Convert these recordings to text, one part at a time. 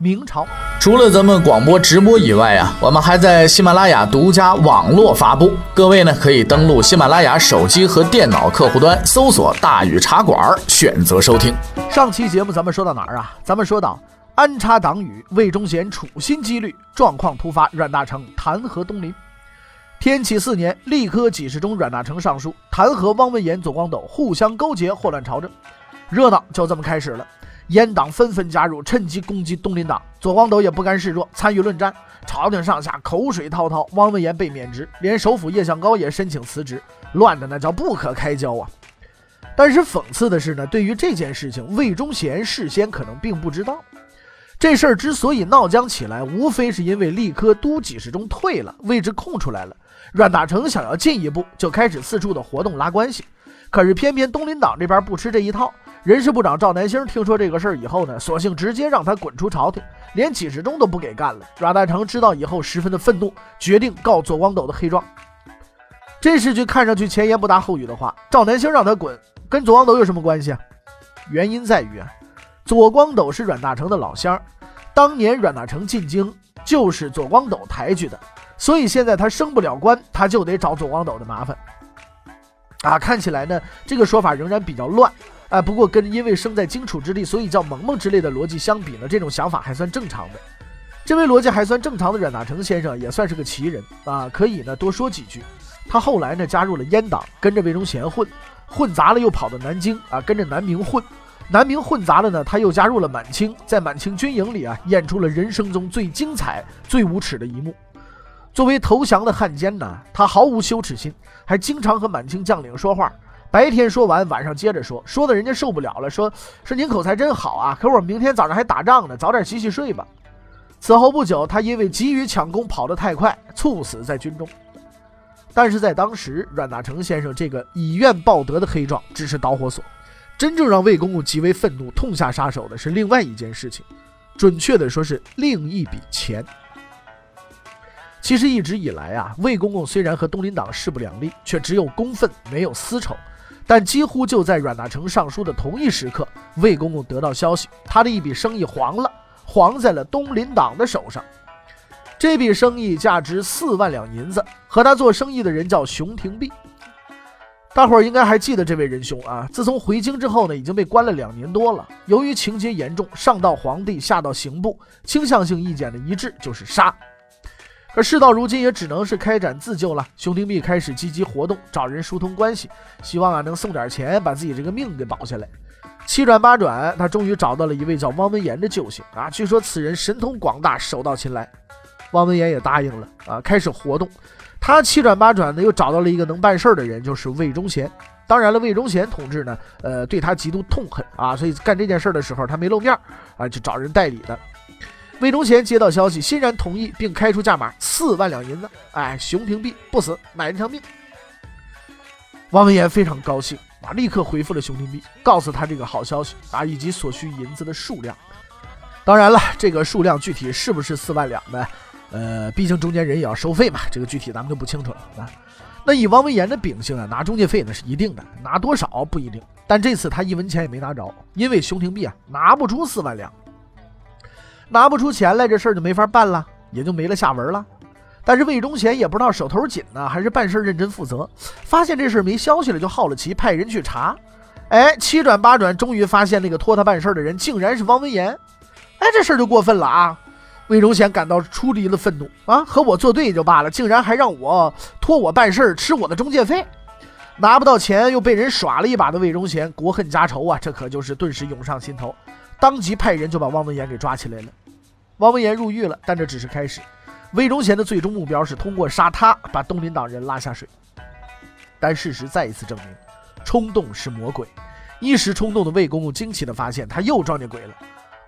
明朝除了咱们广播直播以外啊，我们还在喜马拉雅独家网络发布。各位呢可以登录喜马拉雅手机和电脑客户端，搜索“大禹茶馆”，选择收听。上期节目咱们说到哪儿啊？咱们说到安插党羽，魏忠贤处心积虑，状况突发，阮大铖弹劾东林。天启四年，吏科给事中阮大铖上书弹劾汪文言、左光斗互相勾结，祸乱朝政。热闹就这么开始了。阉党纷纷加入，趁机攻击东林党。左光斗也不甘示弱，参与论战。朝廷上下口水滔滔，汪文言被免职，连首辅叶向高也申请辞职，乱的那叫不可开交啊！但是讽刺的是呢，对于这件事情，魏忠贤事先可能并不知道。这事儿之所以闹僵起来，无非是因为吏科都给事中退了，位置空出来了。阮大铖想要进一步，就开始四处的活动拉关系。可是偏偏东林党这边不吃这一套。人事部长赵南星听说这个事儿以后呢，索性直接让他滚出朝廷，连几十中都不给干了。阮大铖知道以后十分的愤怒，决定告左光斗的黑状。这是句看上去前言不搭后语的话。赵南星让他滚，跟左光斗有什么关系啊？原因在于啊，左光斗是阮大铖的老乡，当年阮大铖进京就是左光斗抬举的，所以现在他升不了官，他就得找左光斗的麻烦。啊，看起来呢，这个说法仍然比较乱。哎，不过跟因为生在荆楚之地，所以叫萌萌之类的逻辑相比呢，这种想法还算正常的。这位逻辑还算正常的阮大铖先生也算是个奇人啊，可以呢多说几句。他后来呢加入了阉党，跟着魏忠贤混，混杂了又跑到南京啊，跟着南明混，南明混杂了呢，他又加入了满清，在满清军营里啊，演出了人生中最精彩、最无耻的一幕。作为投降的汉奸呢，他毫无羞耻心，还经常和满清将领说话。白天说完，晚上接着说，说的人家受不了了，说说您口才真好啊，可我明天早上还打仗呢，早点洗洗睡吧。此后不久，他因为急于抢功跑得太快，猝死在军中。但是在当时，阮大铖先生这个以怨报德的黑状只是导火索，真正让魏公公极为愤怒、痛下杀手的是另外一件事情，准确的说是另一笔钱。其实一直以来啊，魏公公虽然和东林党势不两立，却只有公愤没有私仇。但几乎就在阮大铖上书的同一时刻，魏公公得到消息，他的一笔生意黄了，黄在了东林党的手上。这笔生意价值四万两银子，和他做生意的人叫熊廷弼。大伙儿应该还记得这位仁兄啊，自从回京之后呢，已经被关了两年多了。由于情节严重，上到皇帝，下到刑部，倾向性意见的一致就是杀。可事到如今，也只能是开展自救了。熊廷弼开始积极活动，找人疏通关系，希望啊能送点钱，把自己这个命给保下来。七转八转，他终于找到了一位叫汪文言的救星啊！据说此人神通广大，手到擒来。汪文言也答应了啊，开始活动。他七转八转的又找到了一个能办事儿的人，就是魏忠贤。当然了，魏忠贤同志呢，呃，对他极度痛恨啊，所以干这件事儿的时候他没露面啊，就找人代理的。魏忠贤接到消息，欣然同意，并开出价码四万两银子。哎，熊廷弼不死，买这条命。王文言非常高兴啊，立刻回复了熊廷弼，告诉他这个好消息啊，以及所需银子的数量。当然了，这个数量具体是不是四万两呢？呃，毕竟中间人也要收费嘛，这个具体咱们就不清楚了啊。那以王文言的秉性啊，拿中介费那是一定的，拿多少不一定。但这次他一文钱也没拿着，因为熊廷弼啊拿不出四万两。拿不出钱来，这事儿就没法办了，也就没了下文了。但是魏忠贤也不知道手头紧呢，还是办事认真负责。发现这事儿没消息了，就好了奇，派人去查。哎，七转八转，终于发现那个托他办事的人竟然是汪文言。哎，这事儿就过分了啊！魏忠贤感到出离了愤怒啊，和我作对也就罢了，竟然还让我托我办事儿，吃我的中介费，拿不到钱又被人耍了一把的魏忠贤，国恨家仇啊，这可就是顿时涌上心头。当即派人就把汪文言给抓起来了。汪文言入狱了，但这只是开始。魏忠贤的最终目标是通过杀他把东林党人拉下水。但事实再一次证明，冲动是魔鬼。一时冲动的魏公公惊奇地发现他又撞见鬼了。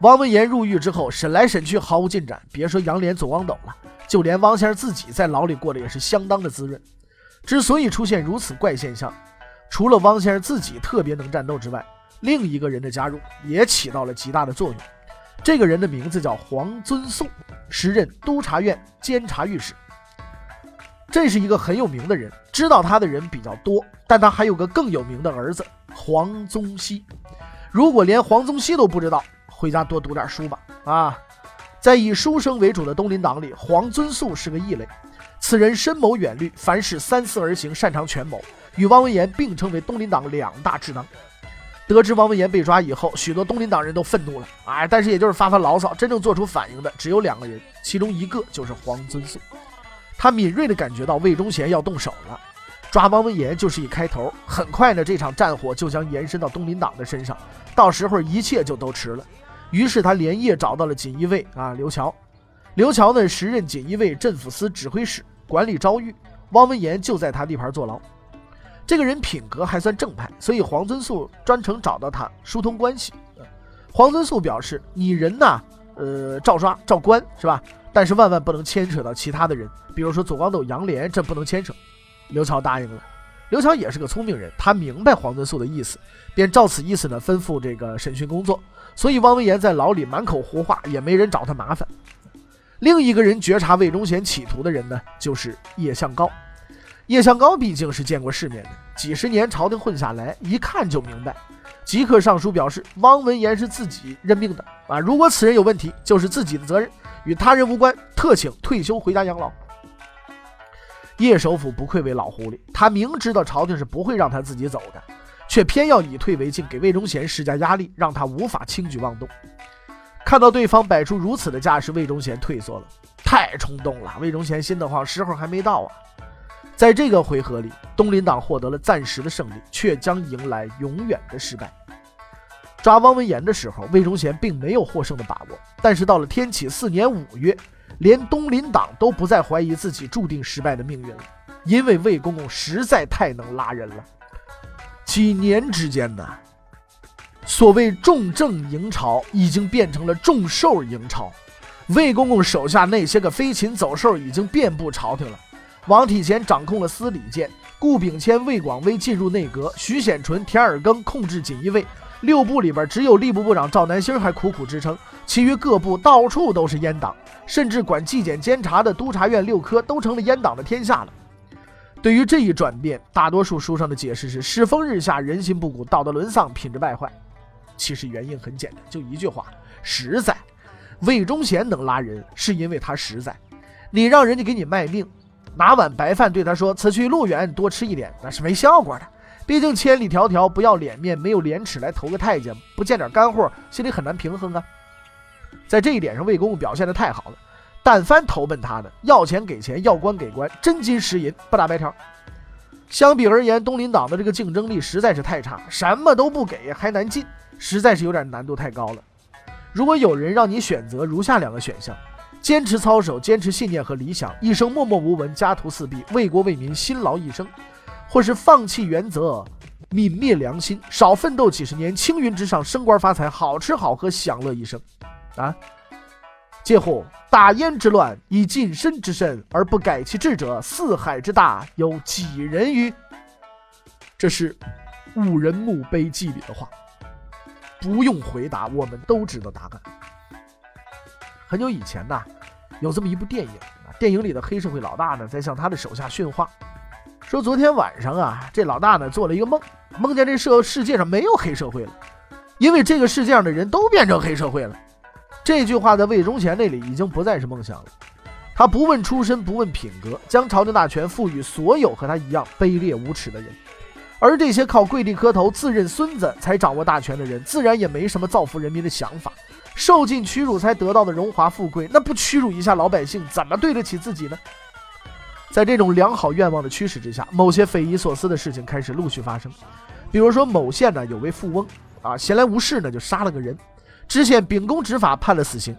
汪文言入狱之后，审来审去毫无进展，别说杨涟、左光斗了，就连汪先生自己在牢里过得也是相当的滋润。之所以出现如此怪现象，除了汪先生自己特别能战斗之外，另一个人的加入也起到了极大的作用。这个人的名字叫黄遵素，时任督察院监察御史。这是一个很有名的人，知道他的人比较多，但他还有个更有名的儿子黄宗羲。如果连黄宗羲都不知道，回家多读点书吧。啊，在以书生为主的东林党里，黄遵素是个异类。此人深谋远虑，凡事三思而行，擅长权谋，与汪文言并称为东林党两大智囊。得知汪文言被抓以后，许多东林党人都愤怒了。哎，但是也就是发发牢骚，真正做出反应的只有两个人，其中一个就是黄遵素。他敏锐地感觉到魏忠贤要动手了，抓汪文言就是一开头。很快呢，这场战火就将延伸到东林党的身上，到时候一切就都迟了。于是他连夜找到了锦衣卫啊刘乔，刘乔呢时任锦衣卫镇抚司指挥使，管理诏狱。汪文言就在他地盘坐牢。这个人品格还算正派，所以黄遵素专程找到他疏通关系。黄遵素表示：“你人呢，呃，照抓照关是吧？但是万万不能牵扯到其他的人，比如说左光斗、杨涟，这不能牵扯。”刘乔答应了。刘乔也是个聪明人，他明白黄遵素的意思，便照此意思呢吩咐这个审讯工作。所以汪文言在牢里满口胡话，也没人找他麻烦。另一个人觉察魏忠贤企图的人呢，就是叶向高。叶向高毕竟是见过世面的，几十年朝廷混下来，一看就明白，即刻上书表示汪文言是自己任命的啊，如果此人有问题，就是自己的责任，与他人无关，特请退休回家养老。叶首府不愧为老狐狸，他明知道朝廷是不会让他自己走的，却偏要以退为进，给魏忠贤施加压力，让他无法轻举妄动。看到对方摆出如此的架势，魏忠贤退缩了，太冲动了。魏忠贤心的慌，时候还没到啊。在这个回合里，东林党获得了暂时的胜利，却将迎来永远的失败。抓汪文言的时候，魏忠贤并没有获胜的把握。但是到了天启四年五月，连东林党都不再怀疑自己注定失败的命运了，因为魏公公实在太能拉人了。几年之间呢，所谓重政迎朝，已经变成了重兽迎朝。魏公公手下那些个飞禽走兽已经遍布朝廷了。王体乾掌控了司礼监，顾秉谦、魏广微进入内阁，徐显纯、田尔庚控制锦衣卫。六部里边只有吏部部长赵南星还苦苦支撑，其余各部到处都是阉党，甚至管纪检监察的督察院六科都成了阉党的天下了。对于这一转变，大多数书上的解释是世风日下，人心不古，道德沦丧，品质败坏。其实原因很简单，就一句话：实在。魏忠贤能拉人，是因为他实在。你让人家给你卖命。拿碗白饭对他说：“此去路远，多吃一点。”那是没效果的。毕竟千里迢迢，不要脸面，没有廉耻来投个太监，不见点干货，心里很难平衡啊。在这一点上，魏公公表现的太好了。但凡投奔他的，要钱给钱，要官给官，真金实银，不打白条。相比而言，东林党的这个竞争力实在是太差，什么都不给还难进，实在是有点难度太高了。如果有人让你选择如下两个选项。坚持操守，坚持信念和理想，一生默默无闻，家徒四壁，为国为民辛劳一生；或是放弃原则，泯灭良心，少奋斗几十年，青云直上，升官发财，好吃好喝，享乐一生。啊！嗟乎！大燕之乱，以近身之身而不改其志者，四海之大，有几人于？这是五人墓碑记里的话，不用回答，我们都知道答案。很久以前呐。有这么一部电影啊，电影里的黑社会老大呢，在向他的手下训话，说昨天晚上啊，这老大呢做了一个梦，梦见这社世界上没有黑社会了，因为这个世界上的人都变成黑社会了。这句话在魏忠贤那里已经不再是梦想了。他不问出身，不问品格，将朝廷大权赋予所有和他一样卑劣无耻的人，而这些靠跪地磕头、自认孙子才掌握大权的人，自然也没什么造福人民的想法。受尽屈辱才得到的荣华富贵，那不屈辱一下老百姓，怎么对得起自己呢？在这种良好愿望的驱使之下，某些匪夷所思的事情开始陆续发生。比如说，某县呢有位富翁啊，闲来无事呢就杀了个人，知县秉公执法，判了死刑。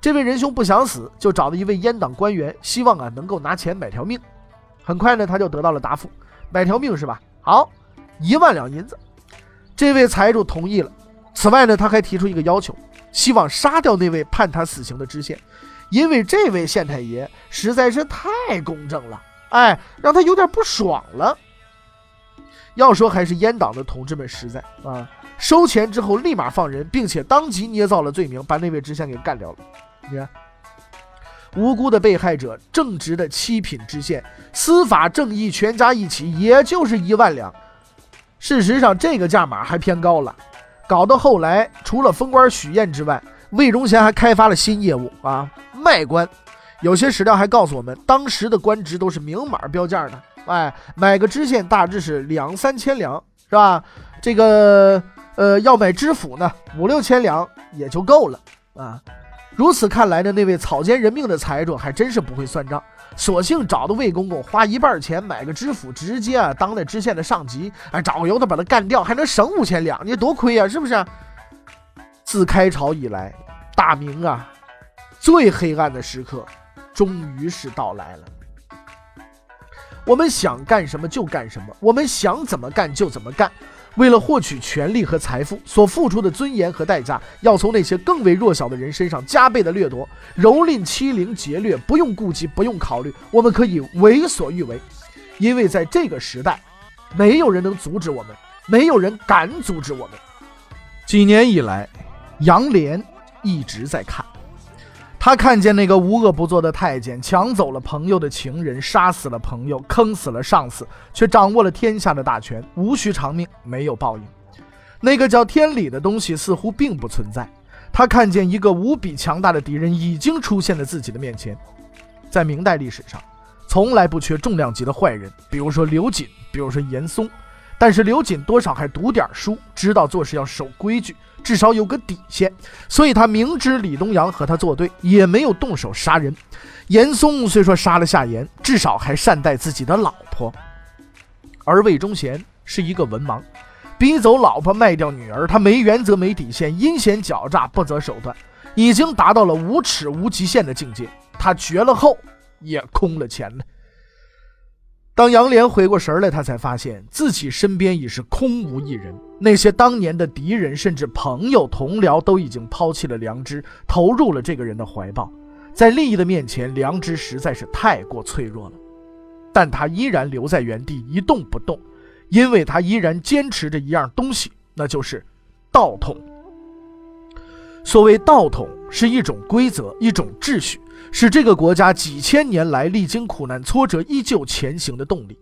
这位仁兄不想死，就找了一位阉党官员，希望啊能够拿钱买条命。很快呢，他就得到了答复：买条命是吧？好，一万两银子。这位财主同意了。此外呢，他还提出一个要求。希望杀掉那位判他死刑的知县，因为这位县太爷实在是太公正了，哎，让他有点不爽了。要说还是阉党的同志们实在啊，收钱之后立马放人，并且当即捏造了罪名，把那位知县给干掉了。你看，无辜的被害者，正直的七品知县，司法正义全加一起，也就是一万两。事实上，这个价码还偏高了，搞到后来，除了封官许愿之外，魏忠贤还开发了新业务啊，卖官。有些史料还告诉我们，当时的官职都是明码标价的。哎，买个知县大致是两三千两，是吧？这个呃，要买知府呢，五六千两也就够了啊。如此看来呢，那位草菅人命的财主还真是不会算账，索性找的魏公公花一半钱买个知府，直接啊当那知县的上级，哎，找个由头把他干掉，还能省五千两，你多亏啊，是不是？自开朝以来，大明啊，最黑暗的时刻，终于是到来了。我们想干什么就干什么，我们想怎么干就怎么干。为了获取权力和财富，所付出的尊严和代价，要从那些更为弱小的人身上加倍的掠夺，蹂躏、欺凌、劫掠，不用顾及，不用考虑，我们可以为所欲为。因为在这个时代，没有人能阻止我们，没有人敢阻止我们。几年以来，杨涟一直在看。他看见那个无恶不作的太监抢走了朋友的情人，杀死了朋友，坑死了上司，却掌握了天下的大权，无需偿命，没有报应。那个叫天理的东西似乎并不存在。他看见一个无比强大的敌人已经出现在自己的面前。在明代历史上，从来不缺重量级的坏人，比如说刘瑾，比如说严嵩。但是刘瑾多少还读点书，知道做事要守规矩，至少有个底线，所以他明知李东阳和他作对，也没有动手杀人。严嵩虽说杀了夏言，至少还善待自己的老婆。而魏忠贤是一个文盲，逼走老婆，卖掉女儿，他没原则，没底线，阴险狡诈，不择手段，已经达到了无耻无极限的境界。他绝了后，也空了前了。当杨涟回过神来，他才发现自己身边已是空无一人。那些当年的敌人，甚至朋友、同僚，都已经抛弃了良知，投入了这个人的怀抱。在利益的面前，良知实在是太过脆弱了。但他依然留在原地一动不动，因为他依然坚持着一样东西，那就是道统。所谓道统，是一种规则，一种秩序。是这个国家几千年来历经苦难挫折依旧前行的动力。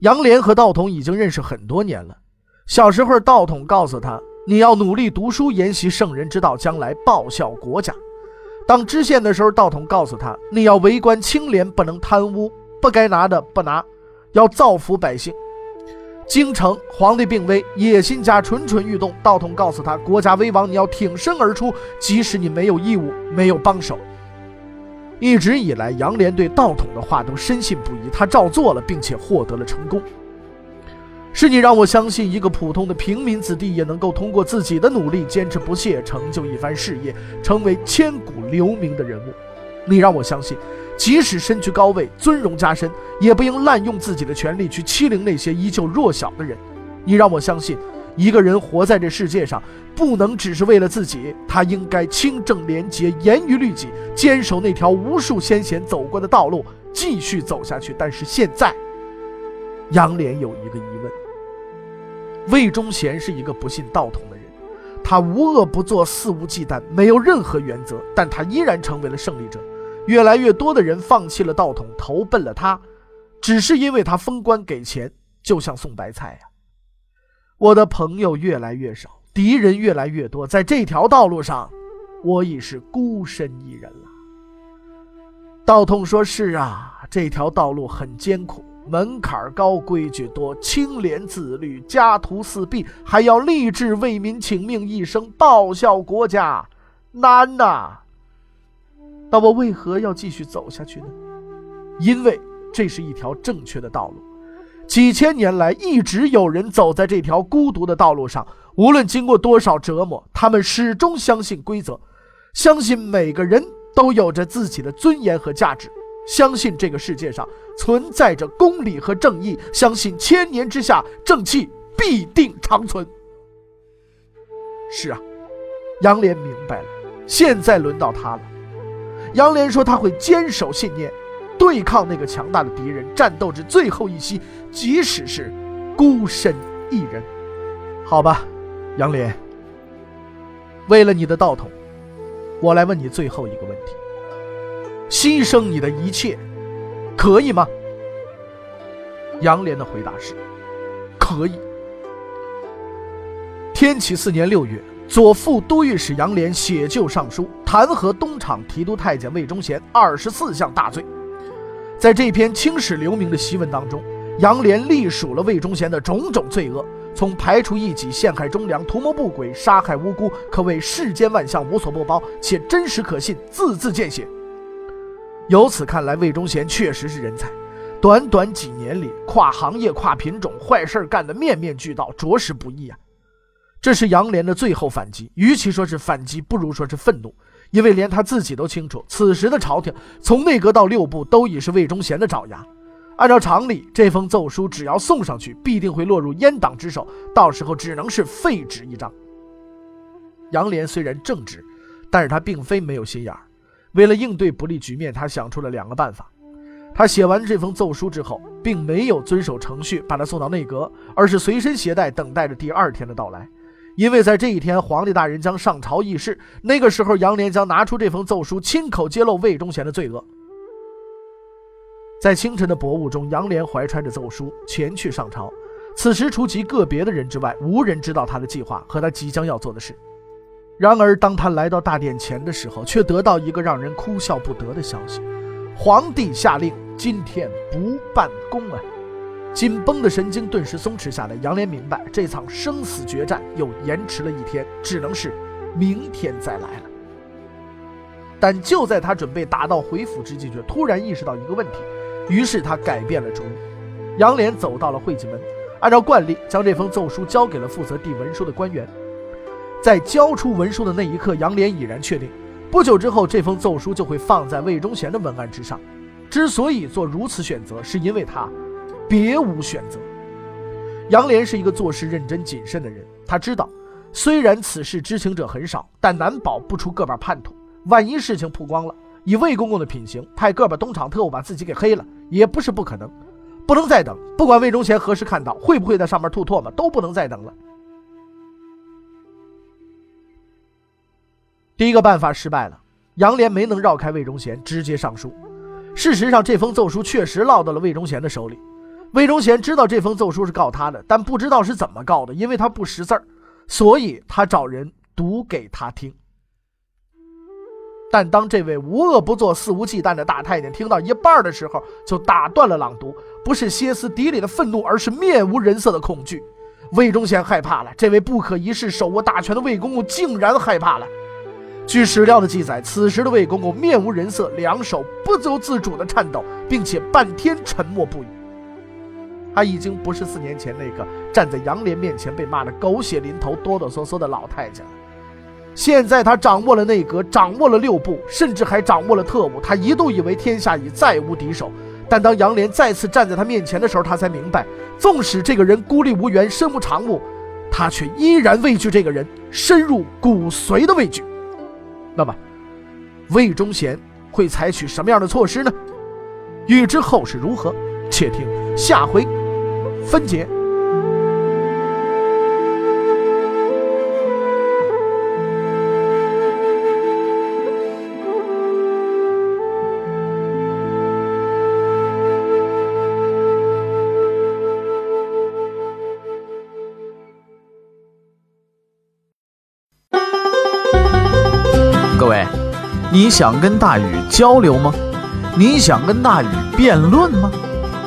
杨涟和道统已经认识很多年了。小时候，道统告诉他：“你要努力读书，研习圣人之道，将来报效国家。”当知县的时候，道统告诉他：“你要为官清廉，不能贪污，不该拿的不拿，要造福百姓。”京城皇帝病危，野心家蠢蠢欲动，道统告诉他：“国家危亡，你要挺身而出，即使你没有义务，没有帮手。”一直以来，杨涟对道统的话都深信不疑，他照做了，并且获得了成功。是你让我相信，一个普通的平民子弟也能够通过自己的努力，坚持不懈，成就一番事业，成为千古留名的人物。你让我相信，即使身居高位，尊荣加身，也不应滥用自己的权力去欺凌那些依旧弱小的人。你让我相信。一个人活在这世界上，不能只是为了自己，他应该清正廉洁、严于律己，坚守那条无数先贤走过的道路，继续走下去。但是现在，杨涟有一个疑问：魏忠贤是一个不信道统的人，他无恶不作、肆无忌惮，没有任何原则，但他依然成为了胜利者。越来越多的人放弃了道统，投奔了他，只是因为他封官给钱，就像送白菜呀。我的朋友越来越少，敌人越来越多，在这条道路上，我已是孤身一人了。道统说：“是啊，这条道路很艰苦，门槛高，规矩多，清廉自律，家徒四壁，还要立志为民请命，一生报效国家，难呐。那我为何要继续走下去呢？因为这是一条正确的道路。”几千年来，一直有人走在这条孤独的道路上。无论经过多少折磨，他们始终相信规则，相信每个人都有着自己的尊严和价值，相信这个世界上存在着公理和正义，相信千年之下正气必定长存。是啊，杨莲明白了，现在轮到他了。杨莲说他会坚守信念，对抗那个强大的敌人，战斗至最后一息，即使是孤身一人。好吧，杨莲，为了你的道统，我来问你最后一个问题：牺牲你的一切，可以吗？杨莲的回答是：可以。天启四年六月，左副都御史杨涟写就上书，弹劾东厂提督太监魏忠贤二十四项大罪。在这篇青史留名的檄文当中，杨涟历数了魏忠贤的种种罪恶，从排除异己、陷害忠良、图谋不轨、杀害无辜，可谓世间万象无所不包，且真实可信，字字见血。由此看来，魏忠贤确实是人才。短短几年里，跨行业、跨品种，坏事干得面面俱到，着实不易啊。这是杨涟的最后反击，与其说是反击，不如说是愤怒，因为连他自己都清楚，此时的朝廷从内阁到六部都已是魏忠贤的爪牙。按照常理，这封奏书只要送上去，必定会落入阉党之手，到时候只能是废纸一张。杨涟虽然正直，但是他并非没有心眼儿。为了应对不利局面，他想出了两个办法。他写完这封奏书之后，并没有遵守程序把它送到内阁，而是随身携带，等待着第二天的到来。因为在这一天，皇帝大人将上朝议事，那个时候，杨涟将拿出这封奏书，亲口揭露魏忠贤的罪恶。在清晨的薄雾中，杨涟怀揣着奏书前去上朝。此时，除极个别的人之外，无人知道他的计划和他即将要做的事。然而，当他来到大殿前的时候，却得到一个让人哭笑不得的消息：皇帝下令今天不办公啊！紧绷的神经顿时松弛下来。杨连明白，这场生死决战又延迟了一天，只能是明天再来了。但就在他准备打道回府之际，却突然意识到一个问题，于是他改变了主意。杨连走到了会稽门，按照惯例，将这封奏书交给了负责递文书的官员。在交出文书的那一刻，杨连已然确定，不久之后，这封奏书就会放在魏忠贤的文案之上。之所以做如此选择，是因为他。别无选择。杨莲是一个做事认真谨慎的人，他知道，虽然此事知情者很少，但难保不出个把叛徒。万一事情曝光了，以魏公公的品行，派个把东厂特务把自己给黑了，也不是不可能。不能再等，不管魏忠贤何时看到，会不会在上面吐唾沫，都不能再等了。第一个办法失败了，杨莲没能绕开魏忠贤，直接上书。事实上，这封奏书确实落到了魏忠贤的手里。魏忠贤知道这封奏书是告他的，但不知道是怎么告的，因为他不识字儿，所以他找人读给他听。但当这位无恶不作、肆无忌惮的大太监听到一半的时候，就打断了朗读，不是歇斯底里的愤怒，而是面无人色的恐惧。魏忠贤害怕了，这位不可一世、手握大权的魏公公竟然害怕了。据史料的记载，此时的魏公公面无人色，两手不由自主的颤抖，并且半天沉默不语。他已经不是四年前那个站在杨涟面前被骂得狗血淋头、哆哆嗦嗦的老太监了。现在他掌握了内阁，掌握了六部，甚至还掌握了特务。他一度以为天下已再无敌手，但当杨涟再次站在他面前的时候，他才明白，纵使这个人孤立无援、身无长物，他却依然畏惧这个人，深入骨髓的畏惧。那么，魏忠贤会采取什么样的措施呢？欲知后事如何，且听下回。分解。各位，你想跟大禹交流吗？你想跟大禹辩论吗？